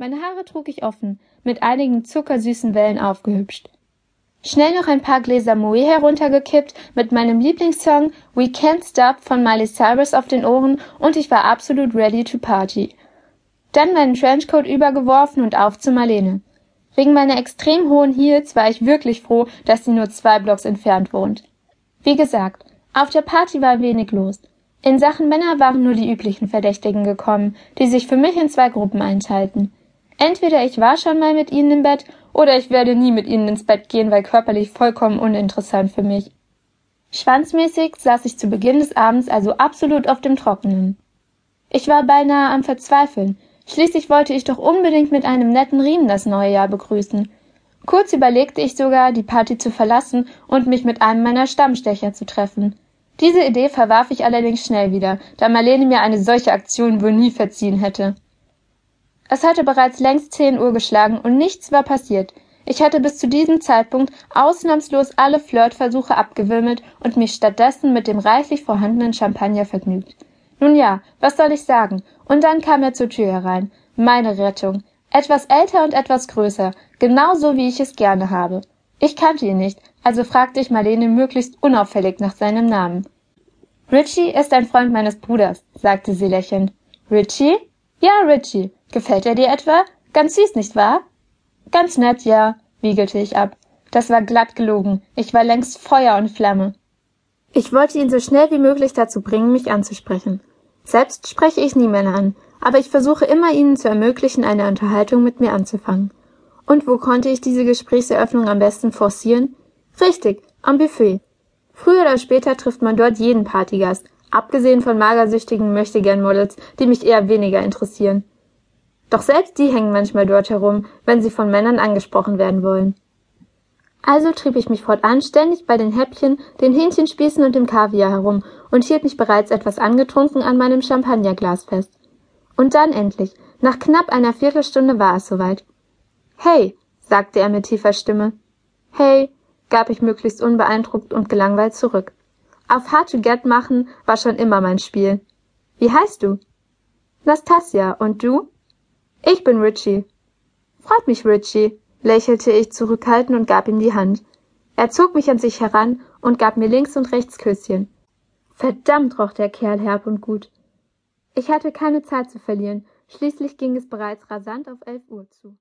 Meine Haare trug ich offen, mit einigen zuckersüßen Wellen aufgehübscht. Schnell noch ein paar Gläser Moe heruntergekippt, mit meinem Lieblingssong We Can't Stop von Miley Cyrus auf den Ohren und ich war absolut ready to party. Dann meinen Trenchcoat übergeworfen und auf zu Marlene. Wegen meiner extrem hohen Heels war ich wirklich froh, dass sie nur zwei Blocks entfernt wohnt. Wie gesagt, auf der Party war wenig los. In Sachen Männer waren nur die üblichen Verdächtigen gekommen, die sich für mich in zwei Gruppen einteilten. Entweder ich war schon mal mit ihnen im Bett oder ich werde nie mit ihnen ins Bett gehen, weil körperlich vollkommen uninteressant für mich. Schwanzmäßig saß ich zu Beginn des Abends also absolut auf dem Trockenen. Ich war beinahe am Verzweifeln. Schließlich wollte ich doch unbedingt mit einem netten Riemen das neue Jahr begrüßen. Kurz überlegte ich sogar, die Party zu verlassen und mich mit einem meiner Stammstecher zu treffen. Diese Idee verwarf ich allerdings schnell wieder, da Marlene mir eine solche Aktion wohl nie verziehen hätte. Es hatte bereits längst zehn Uhr geschlagen und nichts war passiert. Ich hatte bis zu diesem Zeitpunkt ausnahmslos alle Flirtversuche abgewimmelt und mich stattdessen mit dem reichlich vorhandenen Champagner vergnügt. Nun ja, was soll ich sagen? Und dann kam er zur Tür herein. Meine Rettung. Etwas älter und etwas größer, genau so wie ich es gerne habe. Ich kannte ihn nicht, also fragte ich Marlene möglichst unauffällig nach seinem Namen. Richie ist ein Freund meines Bruders, sagte sie lächelnd. Richie? Ja, Richie. Gefällt er dir etwa? Ganz süß, nicht wahr? Ganz nett, ja, wiegelte ich ab. Das war glatt gelogen. Ich war längst Feuer und Flamme. Ich wollte ihn so schnell wie möglich dazu bringen, mich anzusprechen. Selbst spreche ich nie Männer an, aber ich versuche immer ihnen zu ermöglichen, eine Unterhaltung mit mir anzufangen. Und wo konnte ich diese Gesprächseröffnung am besten forcieren? Richtig, am Buffet. Früher oder später trifft man dort jeden Partygast, abgesehen von magersüchtigen Möchtegern-Models, die mich eher weniger interessieren. Doch selbst die hängen manchmal dort herum, wenn sie von Männern angesprochen werden wollen. Also trieb ich mich fortan ständig bei den Häppchen, den Hähnchenspießen und dem Kaviar herum und hielt mich bereits etwas angetrunken an meinem Champagnerglas fest. Und dann endlich, nach knapp einer Viertelstunde war es soweit. Hey, sagte er mit tiefer Stimme. Hey, gab ich möglichst unbeeindruckt und gelangweilt zurück. Auf Hard to Get machen war schon immer mein Spiel. Wie heißt du? Nastasia, und du? Ich bin Richie. Freut mich, Richie, lächelte ich zurückhaltend und gab ihm die Hand. Er zog mich an sich heran und gab mir links und rechts Küsschen. Verdammt roch der Kerl herb und gut. Ich hatte keine Zeit zu verlieren, schließlich ging es bereits rasant auf elf Uhr zu.